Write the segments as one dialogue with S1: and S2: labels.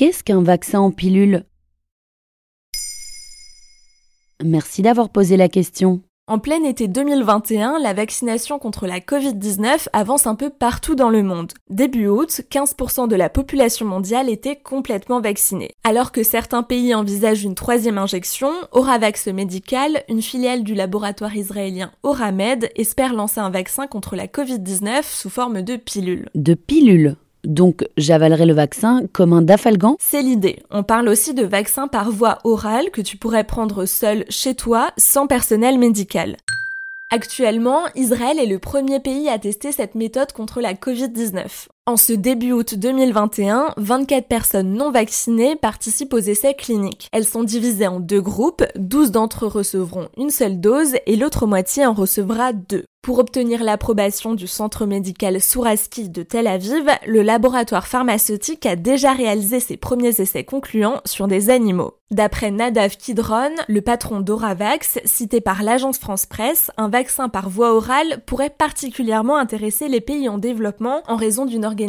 S1: Qu'est-ce qu'un vaccin en pilule? Merci d'avoir posé la question.
S2: En plein été 2021, la vaccination contre la Covid-19 avance un peu partout dans le monde. Début août, 15% de la population mondiale était complètement vaccinée. Alors que certains pays envisagent une troisième injection, Oravax Medical, une filiale du laboratoire israélien Oramed, espère lancer un vaccin contre la Covid-19 sous forme de pilule.
S1: De pilule? Donc j'avalerai le vaccin comme un dafalgan
S2: C'est l'idée. On parle aussi de vaccin par voie orale que tu pourrais prendre seul chez toi sans personnel médical. Actuellement, Israël est le premier pays à tester cette méthode contre la Covid-19. En ce début août 2021, 24 personnes non vaccinées participent aux essais cliniques. Elles sont divisées en deux groupes, 12 d'entre eux recevront une seule dose et l'autre moitié en recevra deux. Pour obtenir l'approbation du centre médical Souraski de Tel Aviv, le laboratoire pharmaceutique a déjà réalisé ses premiers essais concluants sur des animaux. D'après Nadav Kidron, le patron d'Oravax, cité par l'agence France Presse, un vaccin par voie orale pourrait particulièrement intéresser les pays en développement en raison d'une organisation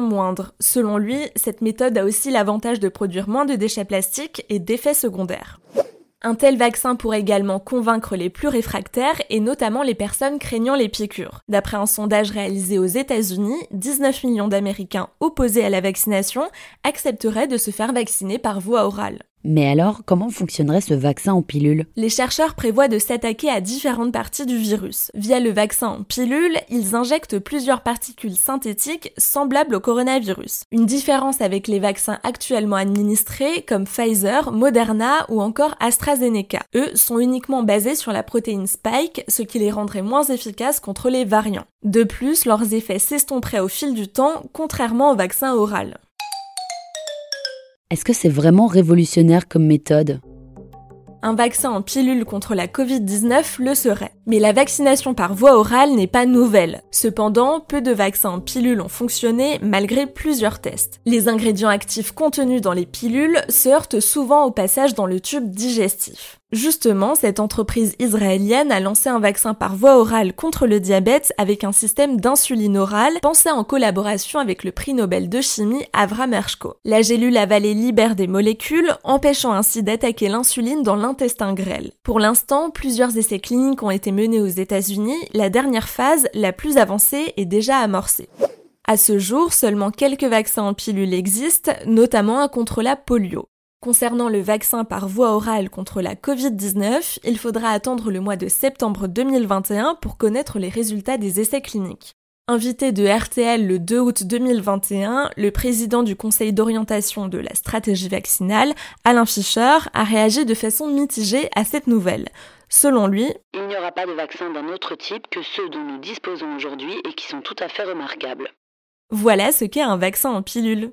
S2: moindre. Selon lui, cette méthode a aussi l'avantage de produire moins de déchets plastiques et d'effets secondaires. Un tel vaccin pourrait également convaincre les plus réfractaires et notamment les personnes craignant les piqûres. D'après un sondage réalisé aux États-Unis, 19 millions d'Américains opposés à la vaccination accepteraient de se faire vacciner par voie orale.
S1: Mais alors, comment fonctionnerait ce vaccin en pilule?
S2: Les chercheurs prévoient de s'attaquer à différentes parties du virus. Via le vaccin en pilule, ils injectent plusieurs particules synthétiques semblables au coronavirus. Une différence avec les vaccins actuellement administrés comme Pfizer, Moderna ou encore AstraZeneca. Eux sont uniquement basés sur la protéine Spike, ce qui les rendrait moins efficaces contre les variants. De plus, leurs effets s'estomperaient au fil du temps, contrairement au vaccin oral.
S1: Est-ce que c'est vraiment révolutionnaire comme méthode?
S2: Un vaccin en pilule contre la Covid-19 le serait. Mais la vaccination par voie orale n'est pas nouvelle. Cependant, peu de vaccins en pilule ont fonctionné malgré plusieurs tests. Les ingrédients actifs contenus dans les pilules se heurtent souvent au passage dans le tube digestif. Justement, cette entreprise israélienne a lancé un vaccin par voie orale contre le diabète avec un système d'insuline orale pensé en collaboration avec le prix Nobel de chimie Avram Ershko. La gélule avalée libère des molécules, empêchant ainsi d'attaquer l'insuline dans l'intestin grêle. Pour l'instant, plusieurs essais cliniques ont été menés aux États-Unis, la dernière phase, la plus avancée, est déjà amorcée. À ce jour, seulement quelques vaccins en pilule existent, notamment un contre la polio. Concernant le vaccin par voie orale contre la Covid-19, il faudra attendre le mois de septembre 2021 pour connaître les résultats des essais cliniques. Invité de RTL le 2 août 2021, le président du Conseil d'orientation de la stratégie vaccinale, Alain Fischer, a réagi de façon mitigée à cette nouvelle. Selon lui,
S3: il n'y aura pas de vaccin d'un autre type que ceux dont nous disposons aujourd'hui et qui sont tout à fait remarquables.
S2: Voilà ce qu'est un vaccin en pilule.